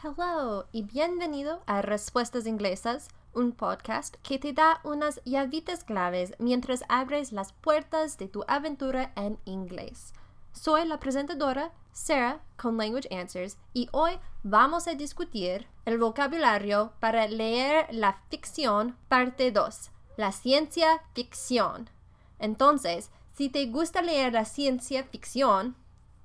Hello y bienvenido a Respuestas Inglesas, un podcast que te da unas llavitas claves mientras abres las puertas de tu aventura en inglés. Soy la presentadora Sarah con Language Answers y hoy vamos a discutir el vocabulario para leer la ficción parte 2, la ciencia ficción. Entonces, si te gusta leer la ciencia ficción,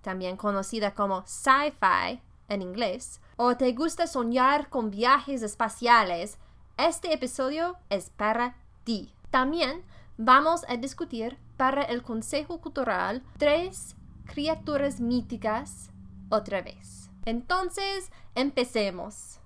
también conocida como sci-fi en inglés, o te gusta soñar con viajes espaciales, este episodio es para ti. También vamos a discutir para el Consejo Cultural tres criaturas míticas otra vez. Entonces, empecemos.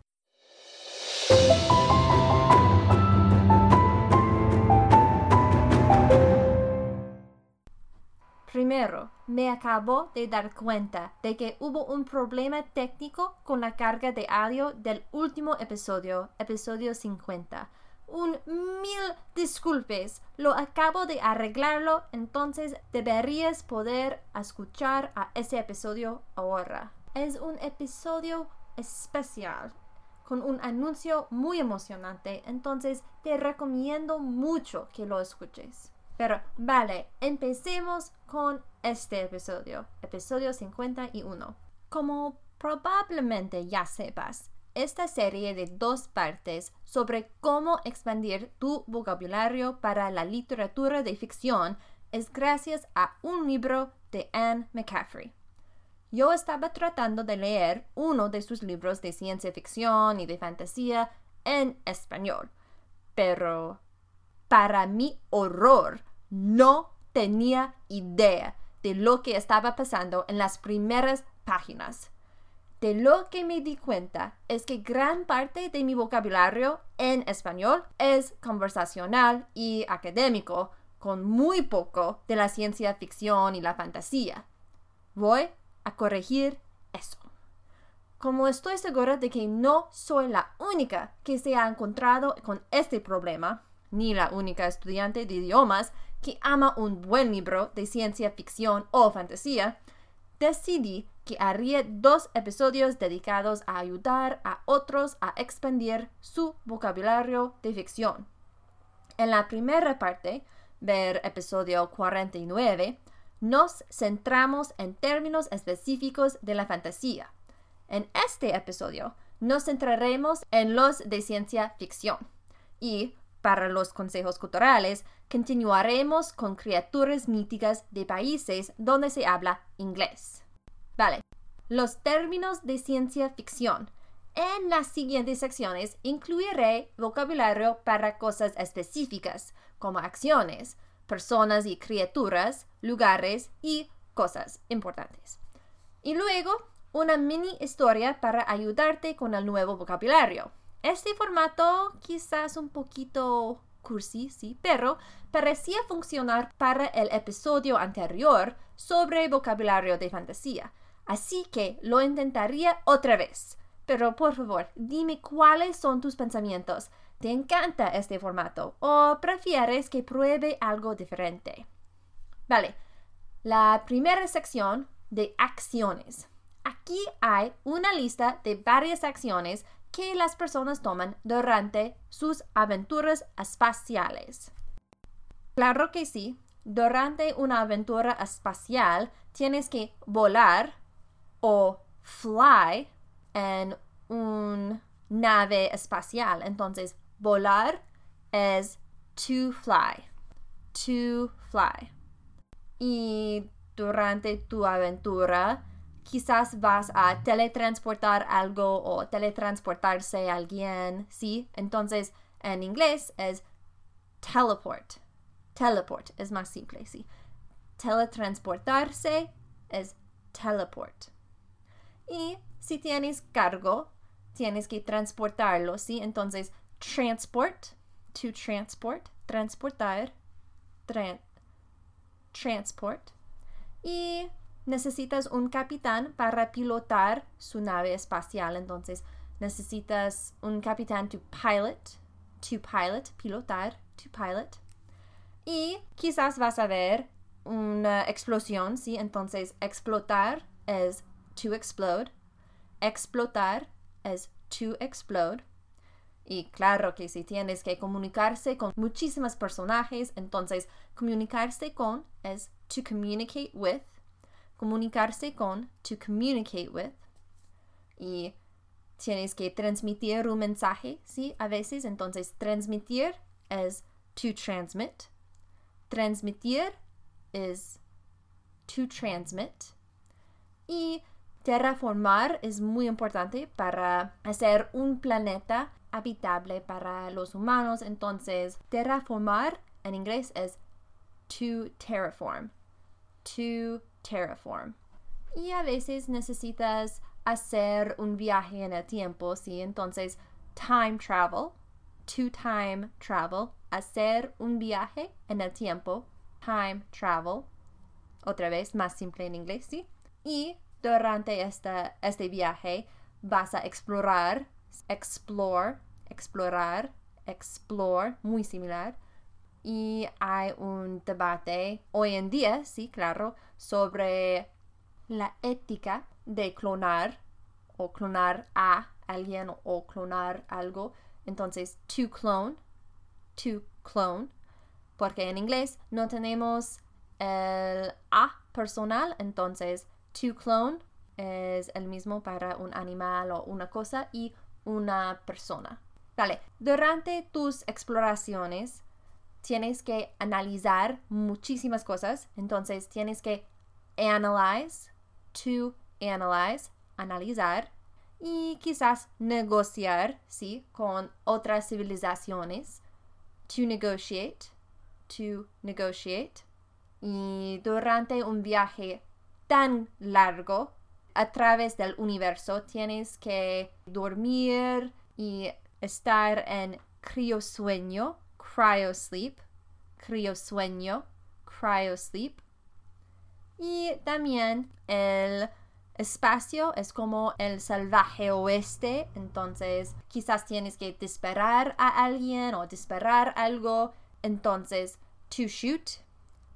Primero, me acabo de dar cuenta de que hubo un problema técnico con la carga de audio del último episodio, episodio 50. Un mil disculpes, lo acabo de arreglarlo, entonces deberías poder escuchar a ese episodio ahora. Es un episodio especial, con un anuncio muy emocionante, entonces te recomiendo mucho que lo escuches. Pero vale, empecemos con este episodio, episodio 51. Como probablemente ya sepas, esta serie de dos partes sobre cómo expandir tu vocabulario para la literatura de ficción es gracias a un libro de Anne McCaffrey. Yo estaba tratando de leer uno de sus libros de ciencia ficción y de fantasía en español, pero para mi horror, no tenía idea de lo que estaba pasando en las primeras páginas. De lo que me di cuenta es que gran parte de mi vocabulario en español es conversacional y académico, con muy poco de la ciencia ficción y la fantasía. Voy a corregir eso. Como estoy segura de que no soy la única que se ha encontrado con este problema, ni la única estudiante de idiomas que ama un buen libro de ciencia ficción o fantasía, decidí que haría dos episodios dedicados a ayudar a otros a expandir su vocabulario de ficción. En la primera parte, ver episodio 49, nos centramos en términos específicos de la fantasía. En este episodio, nos centraremos en los de ciencia ficción. Y para los consejos culturales, continuaremos con criaturas míticas de países donde se habla inglés. Vale, los términos de ciencia ficción. En las siguientes secciones incluiré vocabulario para cosas específicas, como acciones, personas y criaturas, lugares y cosas importantes. Y luego, una mini historia para ayudarte con el nuevo vocabulario. Este formato quizás un poquito cursi, sí, pero parecía funcionar para el episodio anterior sobre vocabulario de fantasía. Así que lo intentaría otra vez. Pero por favor, dime cuáles son tus pensamientos. ¿Te encanta este formato o prefieres que pruebe algo diferente? Vale, la primera sección de acciones. Aquí hay una lista de varias acciones que las personas toman durante sus aventuras espaciales. Claro que sí, durante una aventura espacial tienes que volar o fly en una nave espacial. Entonces, volar es to fly. To fly. Y durante tu aventura quizás vas a teletransportar algo o teletransportarse a alguien, ¿sí? Entonces, en inglés es teleport. Teleport es más simple, ¿sí? Teletransportarse es teleport. Y si tienes cargo, tienes que transportarlo, ¿sí? Entonces, transport, to transport, transportar, transport. Y necesitas un capitán para pilotar su nave espacial. Entonces, necesitas un capitán to pilot, to pilot, pilotar, to pilot. Y quizás vas a ver una explosión, ¿sí? Entonces, explotar es to explode, explotar es to explode. Y claro que si tienes que comunicarse con muchísimos personajes, entonces comunicarse con es to communicate with. Comunicarse con, to communicate with. Y tienes que transmitir un mensaje, ¿sí? A veces, entonces transmitir es to transmit. Transmitir es to transmit. Y terraformar es muy importante para hacer un planeta habitable para los humanos. Entonces, terraformar en inglés es to terraform. To terraform. Y a veces necesitas hacer un viaje en el tiempo, ¿sí? Entonces, time travel, to time travel, hacer un viaje en el tiempo, time travel. Otra vez, más simple en inglés, ¿sí? Y durante esta, este viaje vas a explorar, explore, explorar, explore, muy similar. Y hay un debate hoy en día, sí, claro, sobre la ética de clonar o clonar a alguien o clonar algo. Entonces, to clone, to clone, porque en inglés no tenemos el a personal, entonces to clone es el mismo para un animal o una cosa y una persona. Vale, durante tus exploraciones tienes que analizar muchísimas cosas, entonces tienes que analyze, to analyze, analizar y quizás negociar, ¿sí? Con otras civilizaciones. To negotiate, to negotiate. Y durante un viaje tan largo a través del universo tienes que dormir y estar en criosueño, cryosleep, criosueño, cryosleep. Y también el espacio es como el salvaje oeste, entonces quizás tienes que disparar a alguien o disparar algo, entonces to shoot,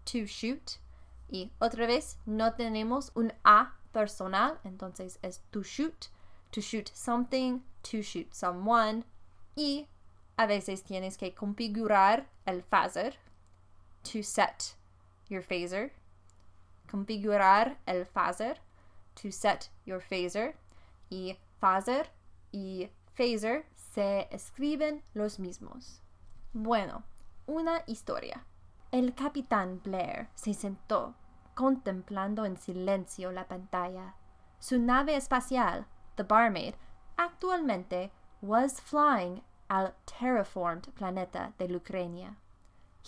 to shoot. Y otra vez no tenemos un a personal, entonces es to shoot, to shoot something, to shoot someone. Y a veces tienes que configurar el phaser, to set your phaser, configurar el phaser to set your phaser y phaser y phaser se escriben los mismos. Bueno, una historia. El capitán Blair se sentó contemplando en silencio la pantalla. Su nave espacial, the Barmaid, actualmente was flying al terraformed planeta de Lucrenia.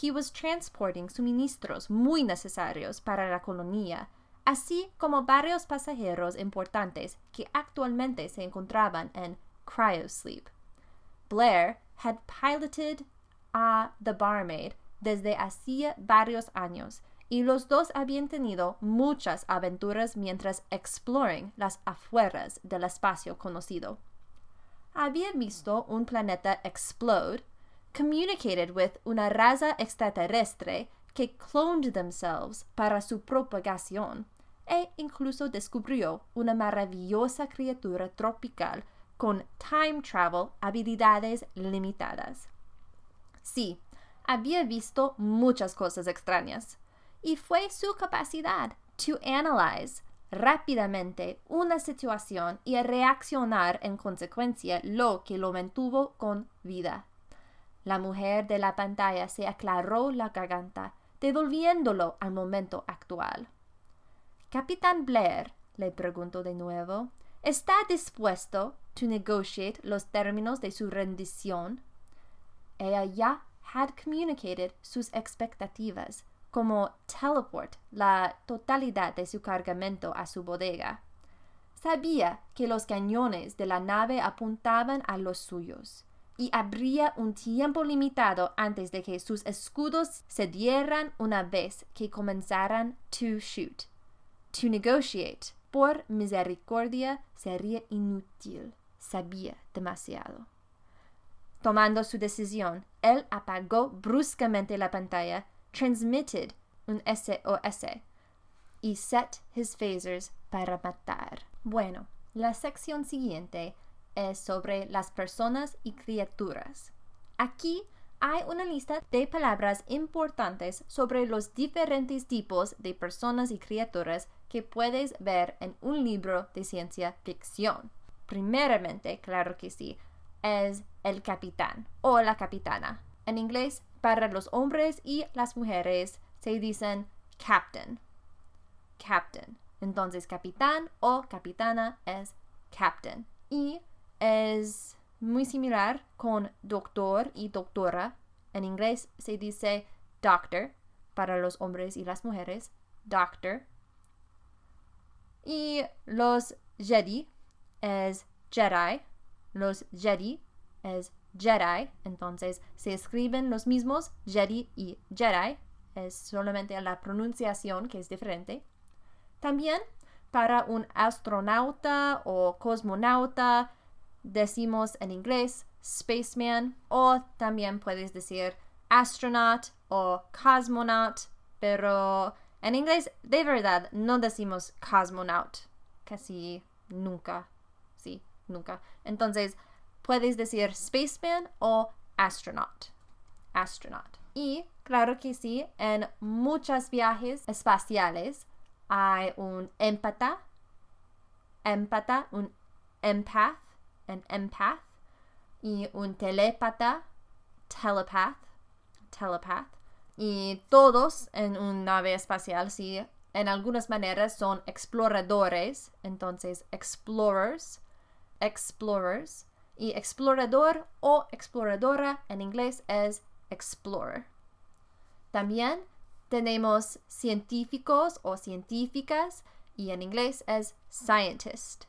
He was transporting suministros muy necesarios para la colonia así como varios pasajeros importantes que actualmente se encontraban en cryosleep. Blair had piloted a The Barmaid desde hacía varios años y los dos habían tenido muchas aventuras mientras exploring las afueras del espacio conocido. Había visto un planeta explode, communicated with una raza extraterrestre que cloned themselves para su propagación e incluso descubrió una maravillosa criatura tropical con time travel habilidades limitadas. Sí, había visto muchas cosas extrañas, y fue su capacidad to analyze rápidamente una situación y reaccionar en consecuencia lo que lo mantuvo con vida. La mujer de la pantalla se aclaró la garganta, devolviéndolo al momento actual. Capitán Blair, le preguntó de nuevo, ¿está dispuesto to negotiate los términos de su rendición? Ella ya had communicated sus expectativas, como teleport la totalidad de su cargamento a su bodega. Sabía que los cañones de la nave apuntaban a los suyos, y habría un tiempo limitado antes de que sus escudos se dieran una vez que comenzaran to shoot. To negotiate, por misericordia, sería inútil. Sabía demasiado. Tomando su decisión, él apagó bruscamente la pantalla, transmitted un SOS y set his phasers para matar. Bueno, la sección siguiente es sobre las personas y criaturas. Aquí hay una lista de palabras importantes sobre los diferentes tipos de personas y criaturas que puedes ver en un libro de ciencia ficción. Primeramente, claro que sí, es el capitán o la capitana. En inglés, para los hombres y las mujeres se dicen captain. Captain. Entonces, capitán o capitana es captain. Y es muy similar con doctor y doctora. En inglés se dice doctor para los hombres y las mujeres. Doctor. Y los Jedi es Jedi. Los Jedi es Jedi. Entonces se escriben los mismos Jedi y Jedi. Es solamente la pronunciación que es diferente. También para un astronauta o cosmonauta decimos en inglés spaceman o también puedes decir astronaut o cosmonaut, pero en inglés de verdad no decimos cosmonaut casi nunca, sí, nunca. Entonces puedes decir spaceman o astronaut, astronaut. Y claro que sí, en muchos viajes espaciales hay un empata, empata, un empath, un empath, y un telepata, telepath, telepath. Y todos en una nave espacial, sí, en algunas maneras son exploradores, entonces explorers, explorers. Y explorador o exploradora en inglés es explorer. También tenemos científicos o científicas y en inglés es scientist,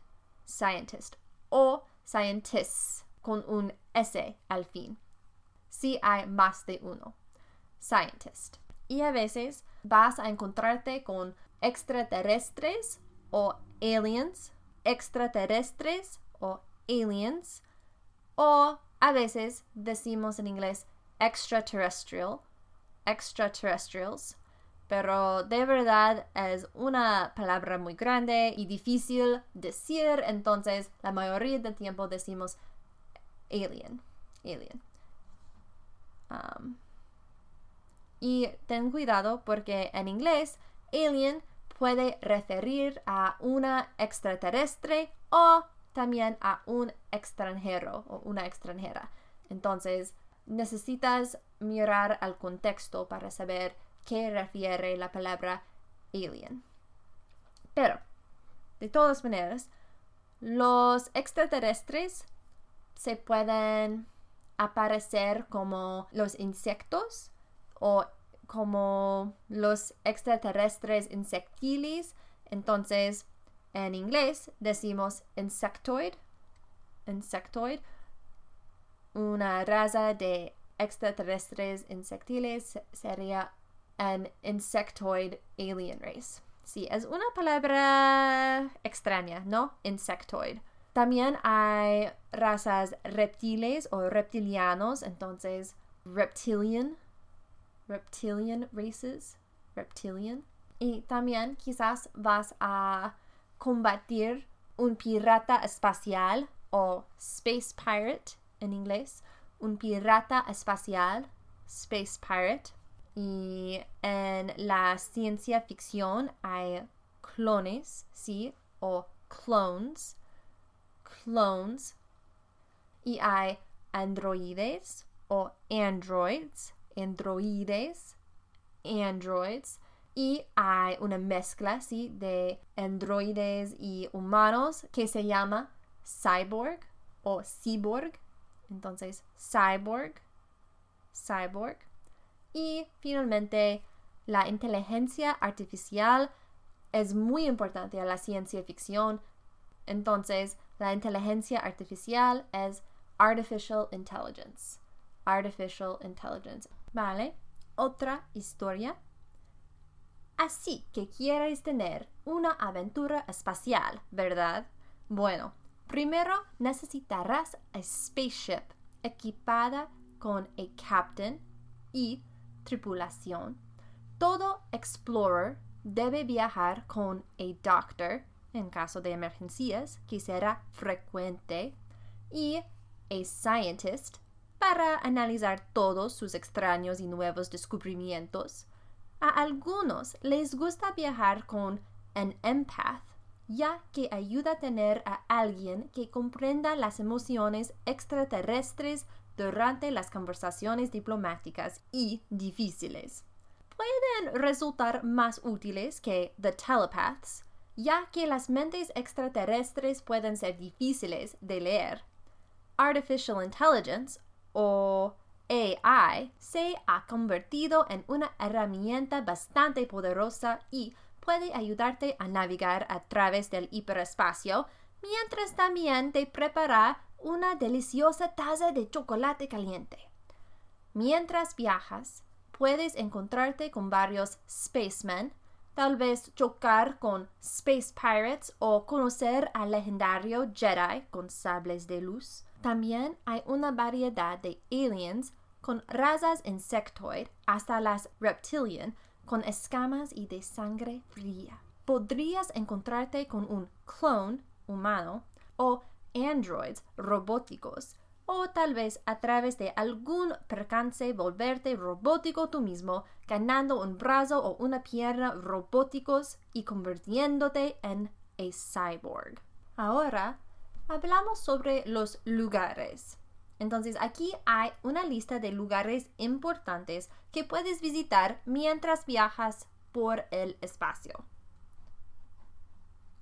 scientist o scientists con un S al fin. Si hay más de uno. Scientist. Y a veces vas a encontrarte con extraterrestres o aliens, extraterrestres o aliens, o a veces decimos en inglés extraterrestrial extraterrestrials, pero de verdad es una palabra muy grande y difícil decir, entonces la mayoría del tiempo decimos alien, alien. Y ten cuidado porque en inglés alien puede referir a una extraterrestre o también a un extranjero o una extranjera. Entonces, necesitas mirar al contexto para saber qué refiere la palabra alien. Pero, de todas maneras, los extraterrestres se pueden aparecer como los insectos o como los extraterrestres insectiles. Entonces, en inglés decimos insectoid, insectoid, una raza de extraterrestres insectiles sería an insectoid alien race. Sí, es una palabra extraña, ¿no? Insectoid. También hay razas reptiles o reptilianos, entonces reptilian, reptilian races, reptilian. Y también quizás vas a combatir un pirata espacial o space pirate en inglés, un pirata espacial, space pirate. Y en la ciencia ficción hay clones, sí, o clones, clones. Y hay androides o androids, androides, androids. Y hay una mezcla, sí, de androides y humanos que se llama cyborg o cyborg. Entonces, cyborg, cyborg. Y finalmente, la inteligencia artificial es muy importante a la ciencia ficción. Entonces, la inteligencia artificial es artificial intelligence. Artificial intelligence. ¿Vale? Otra historia. Así que quieres tener una aventura espacial, ¿verdad? Bueno, Primero necesitarás a spaceship equipada con a captain y tripulación. Todo explorer debe viajar con a doctor en caso de emergencias, que será frecuente. y a scientist para analizar todos sus extraños y nuevos descubrimientos. A algunos les gusta viajar con an empath, ya que ayuda a tener a alguien que comprenda las emociones extraterrestres durante las conversaciones diplomáticas y difíciles. Pueden resultar más útiles que the telepaths, ya que las mentes extraterrestres pueden ser difíciles de leer. Artificial Intelligence o AI se ha convertido en una herramienta bastante poderosa y puede ayudarte a navegar a través del hiperespacio, mientras también te prepara una deliciosa taza de chocolate caliente. Mientras viajas, puedes encontrarte con varios spacemen, tal vez chocar con space pirates o conocer al legendario Jedi con sables de luz. También hay una variedad de aliens con razas insectoid hasta las reptilian con escamas y de sangre fría. Podrías encontrarte con un clone humano o androids robóticos o tal vez a través de algún percance volverte robótico tú mismo, ganando un brazo o una pierna robóticos y convirtiéndote en a cyborg. Ahora, hablamos sobre los lugares. Entonces aquí hay una lista de lugares importantes que puedes visitar mientras viajas por el espacio.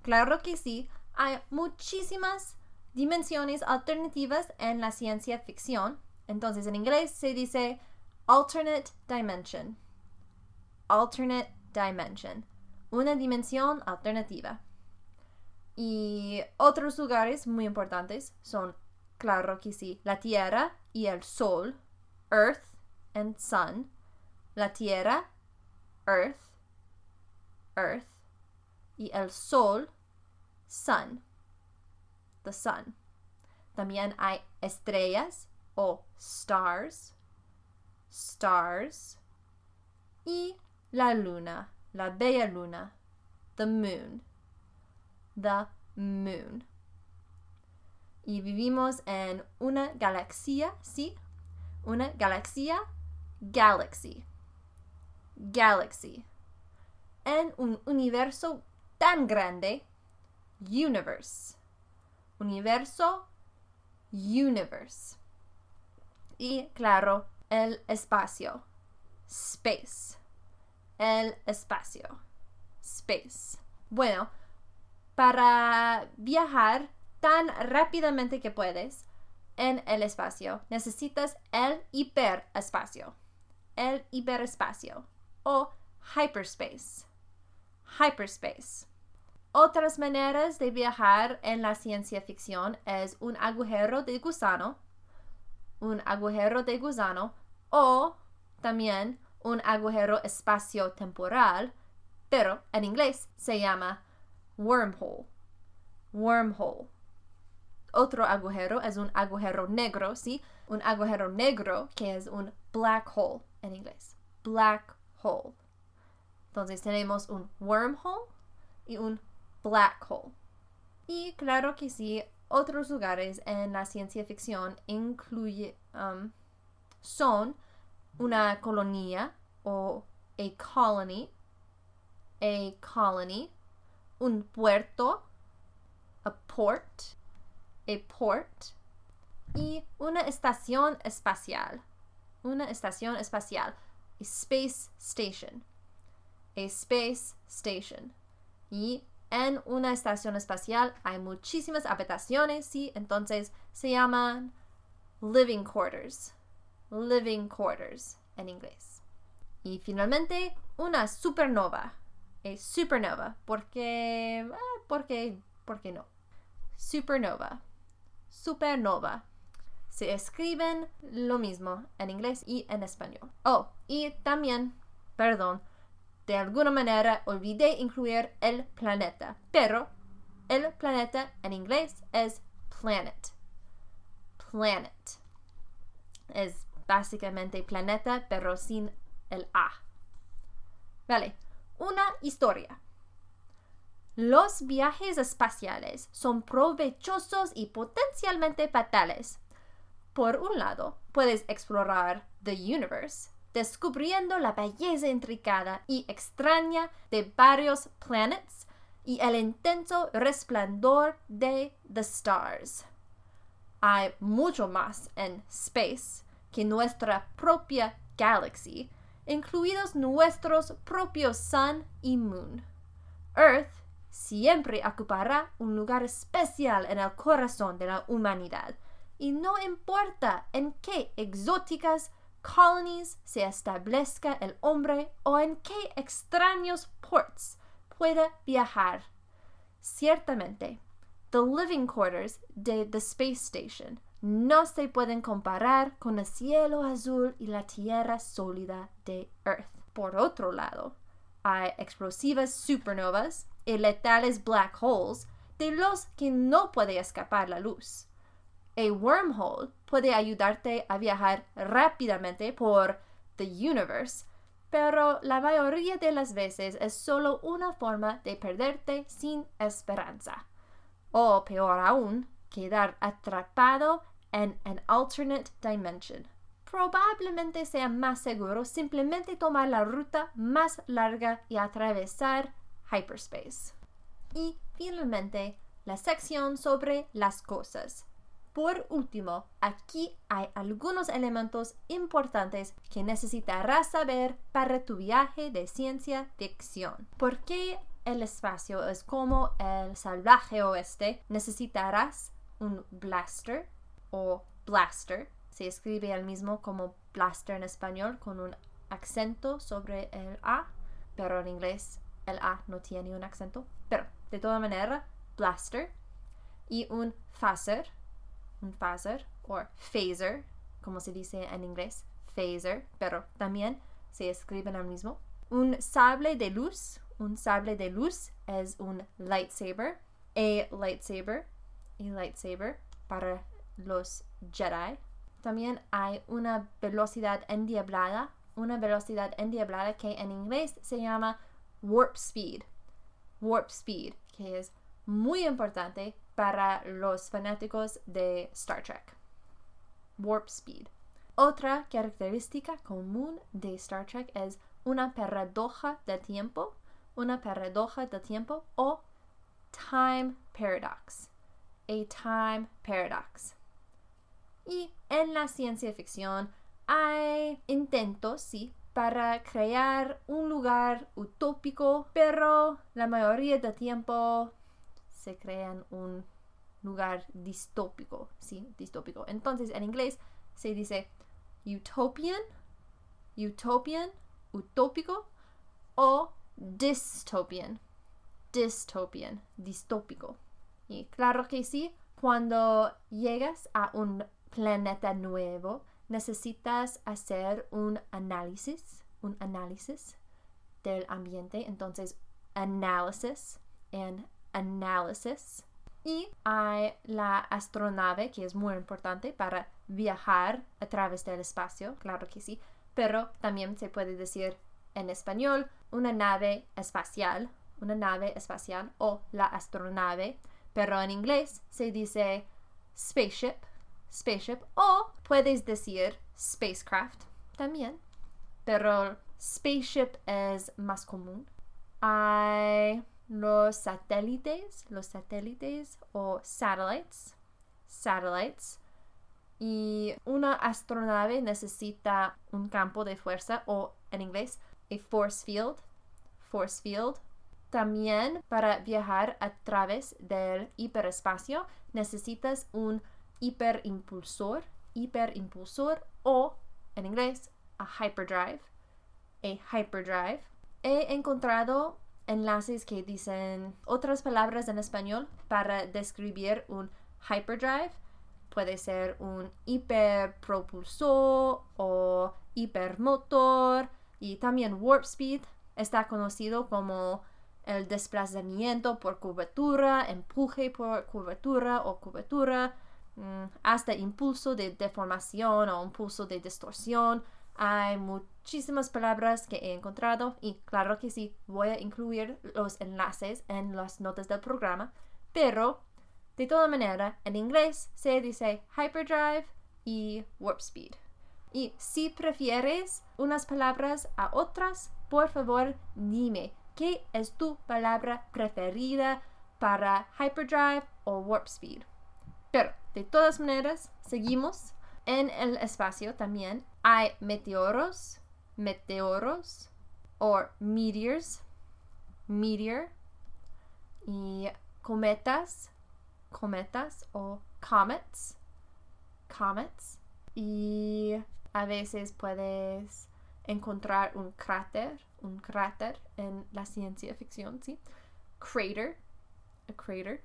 Claro que sí, hay muchísimas dimensiones alternativas en la ciencia ficción. Entonces en inglés se dice alternate dimension. Alternate dimension. Una dimensión alternativa. Y otros lugares muy importantes son, claro que sí, la Tierra y el Sol, Earth and Sun. La Tierra, Earth, Earth. Y el Sol, Sun the sun. También hay estrellas o stars, stars. Y la luna, la bella luna, the moon, the moon. Y vivimos en una galaxia, ¿sí? Una galaxia, galaxy, galaxy. En un universo tan grande, universe universo, universe. Y claro, el espacio, space. El espacio, space. Bueno, para viajar tan rápidamente que puedes en el espacio, necesitas el hiperespacio. El hiperespacio o hyperspace. Hyperspace. Otras maneras de viajar en la ciencia ficción es un agujero de gusano, un agujero de gusano o también un agujero espacio-temporal, pero en inglés se llama wormhole. Wormhole. Otro agujero es un agujero negro, ¿sí? Un agujero negro que es un black hole en inglés. Black hole. Entonces tenemos un wormhole y un black hole. Y claro que sí, otros lugares en la ciencia ficción incluye, um, son una colonia o a colony, a colony, un puerto, a port, a port, y una estación espacial, una estación espacial, a space station, a space station. Y en una estación espacial hay muchísimas habitaciones, sí, entonces se llaman living quarters. Living quarters en inglés. Y finalmente, una supernova. A supernova. Ah, porque, porque no. Supernova. Supernova. Se escriben lo mismo en inglés y en español. Oh, y también, perdón, de alguna manera olvidé incluir el planeta, pero el planeta en inglés es planet. Planet. Es básicamente planeta, pero sin el A. Vale, una historia. Los viajes espaciales son provechosos y potencialmente fatales. Por un lado, puedes explorar the universe, descubriendo la belleza intricada y extraña de varios planets y el intenso resplandor de the stars. Hay mucho más en space que nuestra propia galaxy, incluidos nuestros propios sun y moon. Earth siempre ocupará un lugar especial en el corazón de la humanidad, y no importa en qué exóticas colonies se establezca el hombre o en qué extraños ports pueda viajar. Ciertamente, the living quarters de the space station no se pueden comparar con el cielo azul y la tierra sólida de Earth. Por otro lado, hay explosivas supernovas y letales black holes de los que no puede escapar la luz. A wormhole puede ayudarte a viajar rápidamente por the universe, pero la mayoría de las veces es solo una forma de perderte sin esperanza. O peor aún, quedar atrapado en an alternate dimension. Probablemente sea más seguro simplemente tomar la ruta más larga y atravesar hyperspace. Y finalmente, la sección sobre las cosas. Por último, aquí hay algunos elementos importantes que necesitarás saber para tu viaje de ciencia ficción. ¿Por qué el espacio es como el salvaje oeste? Necesitarás un blaster o blaster. Se escribe el mismo como blaster en español con un acento sobre el A, pero en inglés el A no tiene un acento. Pero de toda manera, blaster y un phaser un phaser o phaser, como se dice en inglés, phaser, pero también se escribe en el mismo. Un sable de luz, un sable de luz es un lightsaber, a lightsaber, y lightsaber para los Jedi. También hay una velocidad endiablada, una velocidad endiablada que en inglés se llama warp speed. Warp speed, que es muy importante para los fanáticos de Star Trek. Warp Speed. Otra característica común de Star Trek es una paradoja de tiempo, una paradoja de tiempo o time paradox. A time paradox. Y en la ciencia ficción hay intentos, sí, para crear un lugar utópico, pero la mayoría del tiempo se crean un lugar distópico, ¿sí? Distópico. Entonces, en inglés se dice utopian, utopian, utópico o dystopian, dystopian, distópico. Y claro que sí, cuando llegas a un planeta nuevo, necesitas hacer un análisis, un análisis del ambiente. Entonces, análisis en Analysis. Y hay la astronave, que es muy importante para viajar a través del espacio, claro que sí, pero también se puede decir en español una nave espacial, una nave espacial o la astronave, pero en inglés se dice spaceship, spaceship o puedes decir spacecraft también, pero spaceship es más común. Hay los satélites, los satélites o satellites, satellites. Y una astronave necesita un campo de fuerza o en inglés a force field, force field. También para viajar a través del hiperespacio necesitas un hiperimpulsor, hiperimpulsor o en inglés a hyperdrive, a hyperdrive. He encontrado enlaces que dicen otras palabras en español para describir un hyperdrive. Puede ser un hiperpropulsor o hipermotor y también warp speed está conocido como el desplazamiento por curvatura, empuje por curvatura o curvatura, hasta impulso de deformación o impulso de distorsión. Hay muchísimas palabras que he encontrado y claro que sí, voy a incluir los enlaces en las notas del programa, pero de toda manera, en inglés se dice hyperdrive y warp speed. Y si prefieres unas palabras a otras, por favor dime qué es tu palabra preferida para hyperdrive o warp speed. Pero de todas maneras, seguimos. En el espacio también hay meteoros, meteoros o meteors, meteor y cometas, cometas o comets, comets y a veces puedes encontrar un cráter, un cráter en la ciencia ficción, ¿sí? Crater, a crater.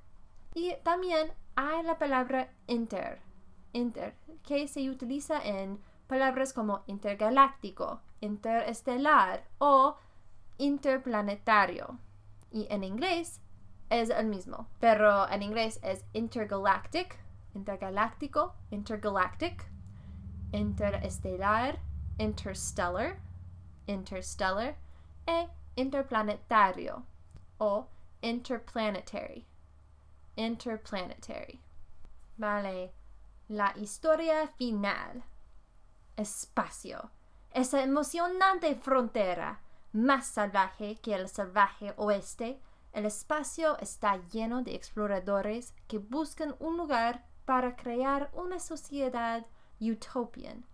Y también hay la palabra inter, que se utiliza en palabras como intergaláctico, interestelar o interplanetario. Y en inglés es el mismo, pero en inglés es intergalactic, intergaláctico, intergalactic, interestelar, interstellar, interstellar e interplanetario o interplanetary, interplanetary. Vale, la historia final. Espacio. Esa emocionante frontera, más salvaje que el salvaje oeste, el espacio está lleno de exploradores que buscan un lugar para crear una sociedad utopian,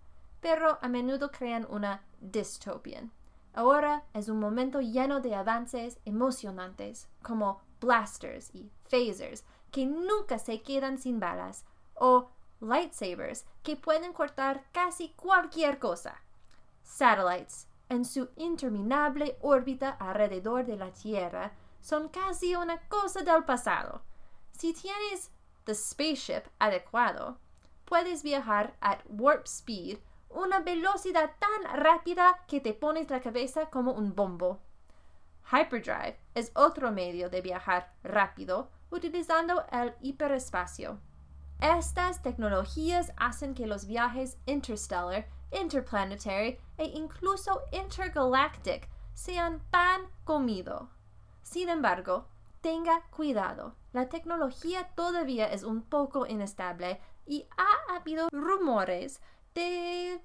pero a menudo crean una dystopian. Ahora es un momento lleno de avances emocionantes, como blasters y phasers, que nunca se quedan sin balas, o lightsabers, que pueden cortar casi cualquier cosa. Satellites, en su interminable órbita alrededor de la Tierra, son casi una cosa del pasado. Si tienes the spaceship adecuado, puedes viajar at warp speed, una velocidad tan rápida que te pones la cabeza como un bombo. Hyperdrive es otro medio de viajar rápido utilizando el hiperespacio. Estas tecnologías hacen que los viajes interstellar, interplanetary e incluso intergalactic sean pan comido. Sin embargo, tenga cuidado. La tecnología todavía es un poco inestable y ha habido rumores de eh,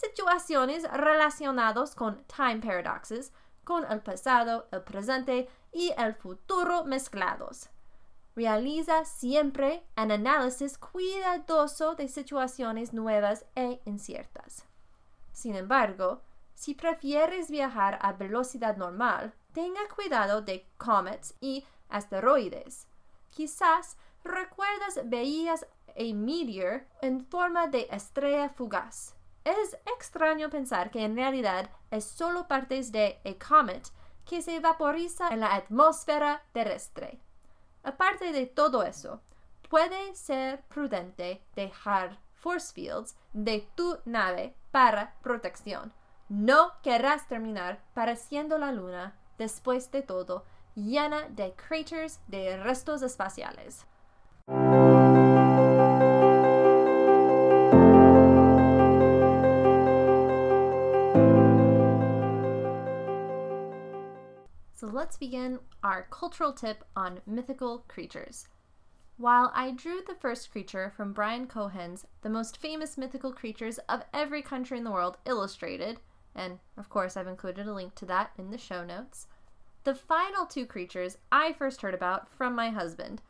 situaciones relacionadas con time paradoxes, con el pasado, el presente y el futuro mezclados. Realiza siempre un análisis cuidadoso de situaciones nuevas e inciertas. Sin embargo, si prefieres viajar a velocidad normal, tenga cuidado de comets y asteroides. Quizás recuerdas veías a meteor en forma de estrella fugaz. Es extraño pensar que en realidad es solo partes de a comet que se vaporiza en la atmósfera terrestre. Aparte de todo eso, puede ser prudente dejar force fields de tu nave para protección. No querrás terminar pareciendo la luna, después de todo, llena de craters de restos espaciales. So let's begin our cultural tip on mythical creatures. While I drew the first creature from Brian Cohen's The Most Famous Mythical Creatures of Every Country in the World Illustrated, and of course I've included a link to that in the show notes, the final two creatures I first heard about from my husband.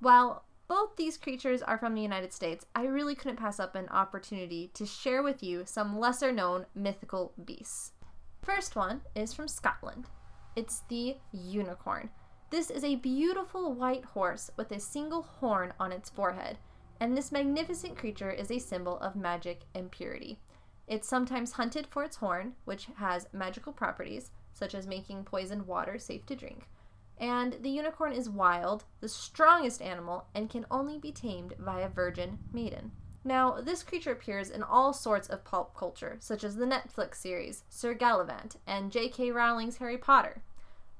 While both these creatures are from the United States, I really couldn't pass up an opportunity to share with you some lesser known mythical beasts. First one is from Scotland. It's the unicorn. This is a beautiful white horse with a single horn on its forehead, and this magnificent creature is a symbol of magic and purity. It's sometimes hunted for its horn, which has magical properties, such as making poisoned water safe to drink. And the unicorn is wild, the strongest animal, and can only be tamed by a virgin maiden. Now, this creature appears in all sorts of pulp culture, such as the Netflix series Sir Gallivant and J.K. Rowling's Harry Potter.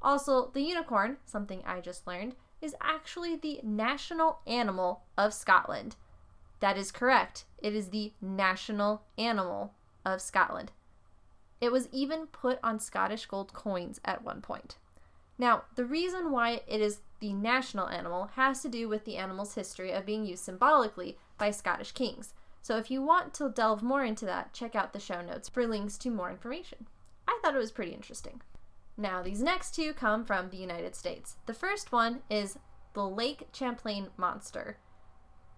Also, the unicorn, something I just learned, is actually the national animal of Scotland. That is correct. It is the national animal of Scotland. It was even put on Scottish gold coins at one point. Now, the reason why it is the national animal has to do with the animal's history of being used symbolically by Scottish kings. So if you want to delve more into that, check out the show notes for links to more information. I thought it was pretty interesting. Now, these next two come from the United States. The first one is the Lake Champlain Monster.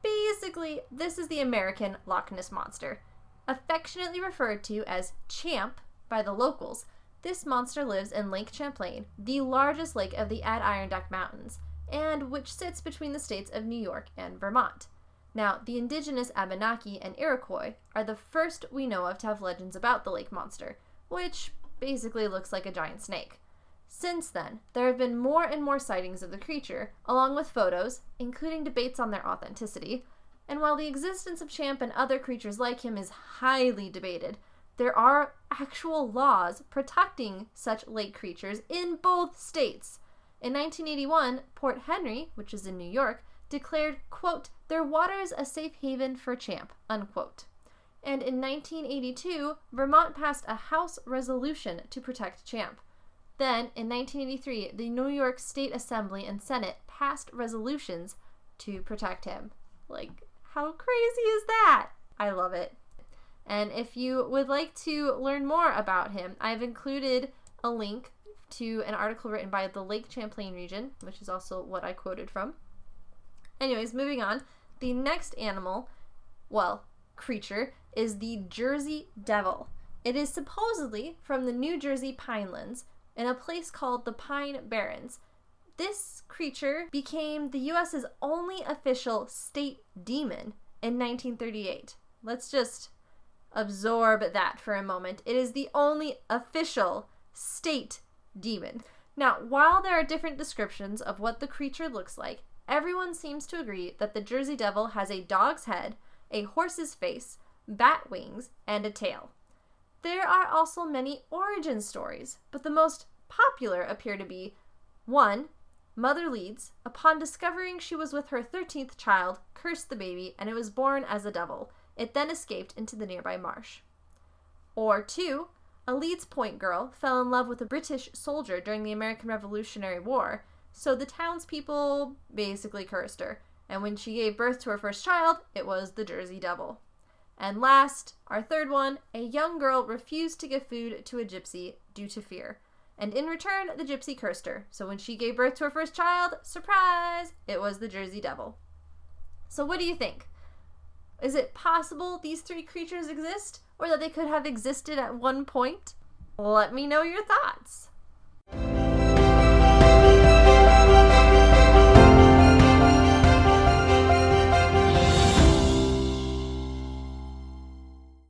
Basically, this is the American Loch Ness Monster. Affectionately referred to as Champ by the locals, this monster lives in Lake Champlain, the largest lake of the Adirondack Mountains, and which sits between the states of New York and Vermont. Now, the indigenous Abenaki and Iroquois are the first we know of to have legends about the lake monster, which basically looks like a giant snake. Since then, there have been more and more sightings of the creature, along with photos, including debates on their authenticity. And while the existence of Champ and other creatures like him is highly debated, there are actual laws protecting such lake creatures in both states. In 1981, Port Henry, which is in New York, declared, quote, their waters a safe haven for Champ, unquote. And in 1982, Vermont passed a House resolution to protect Champ. Then, in 1983, the New York State Assembly and Senate passed resolutions to protect him. Like, how crazy is that? I love it. And if you would like to learn more about him, I've included a link to an article written by the Lake Champlain region, which is also what I quoted from. Anyways, moving on. The next animal, well, creature, is the Jersey Devil. It is supposedly from the New Jersey Pinelands in a place called the Pine Barrens. This creature became the US's only official state demon in 1938. Let's just absorb that for a moment. It is the only official state demon. Now, while there are different descriptions of what the creature looks like, everyone seems to agree that the Jersey Devil has a dog's head, a horse's face, bat wings, and a tail. There are also many origin stories, but the most popular appear to be 1. Mother Leeds, upon discovering she was with her 13th child, cursed the baby and it was born as a devil. It then escaped into the nearby marsh. Or two, a Leeds Point girl fell in love with a British soldier during the American Revolutionary War, so the townspeople basically cursed her, and when she gave birth to her first child, it was the Jersey Devil. And last, our third one, a young girl refused to give food to a gypsy due to fear. And in return, the gypsy cursed her. So when she gave birth to her first child, surprise, it was the Jersey Devil. So what do you think? Is it possible these three creatures exist, or that they could have existed at one point? Let me know your thoughts.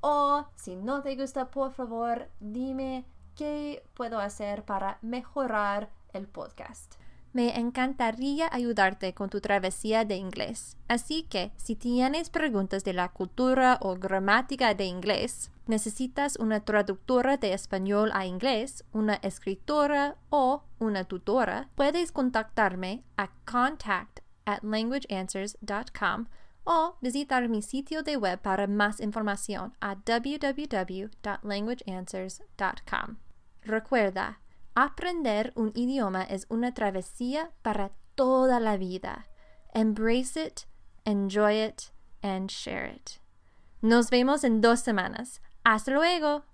o si no te gusta, por favor, dime qué puedo hacer para mejorar el podcast. Me encantaría ayudarte con tu travesía de inglés. Así que si tienes preguntas de la cultura o gramática de inglés, necesitas una traductora de español a inglés, una escritora o una tutora, puedes contactarme a contact at languageanswers.com o visitar mi sitio de web para más información a www.languageanswers.com. Recuerda, Aprender un idioma es una travesía para toda la vida. Embrace it, enjoy it, and share it. Nos vemos en dos semanas. Hasta luego.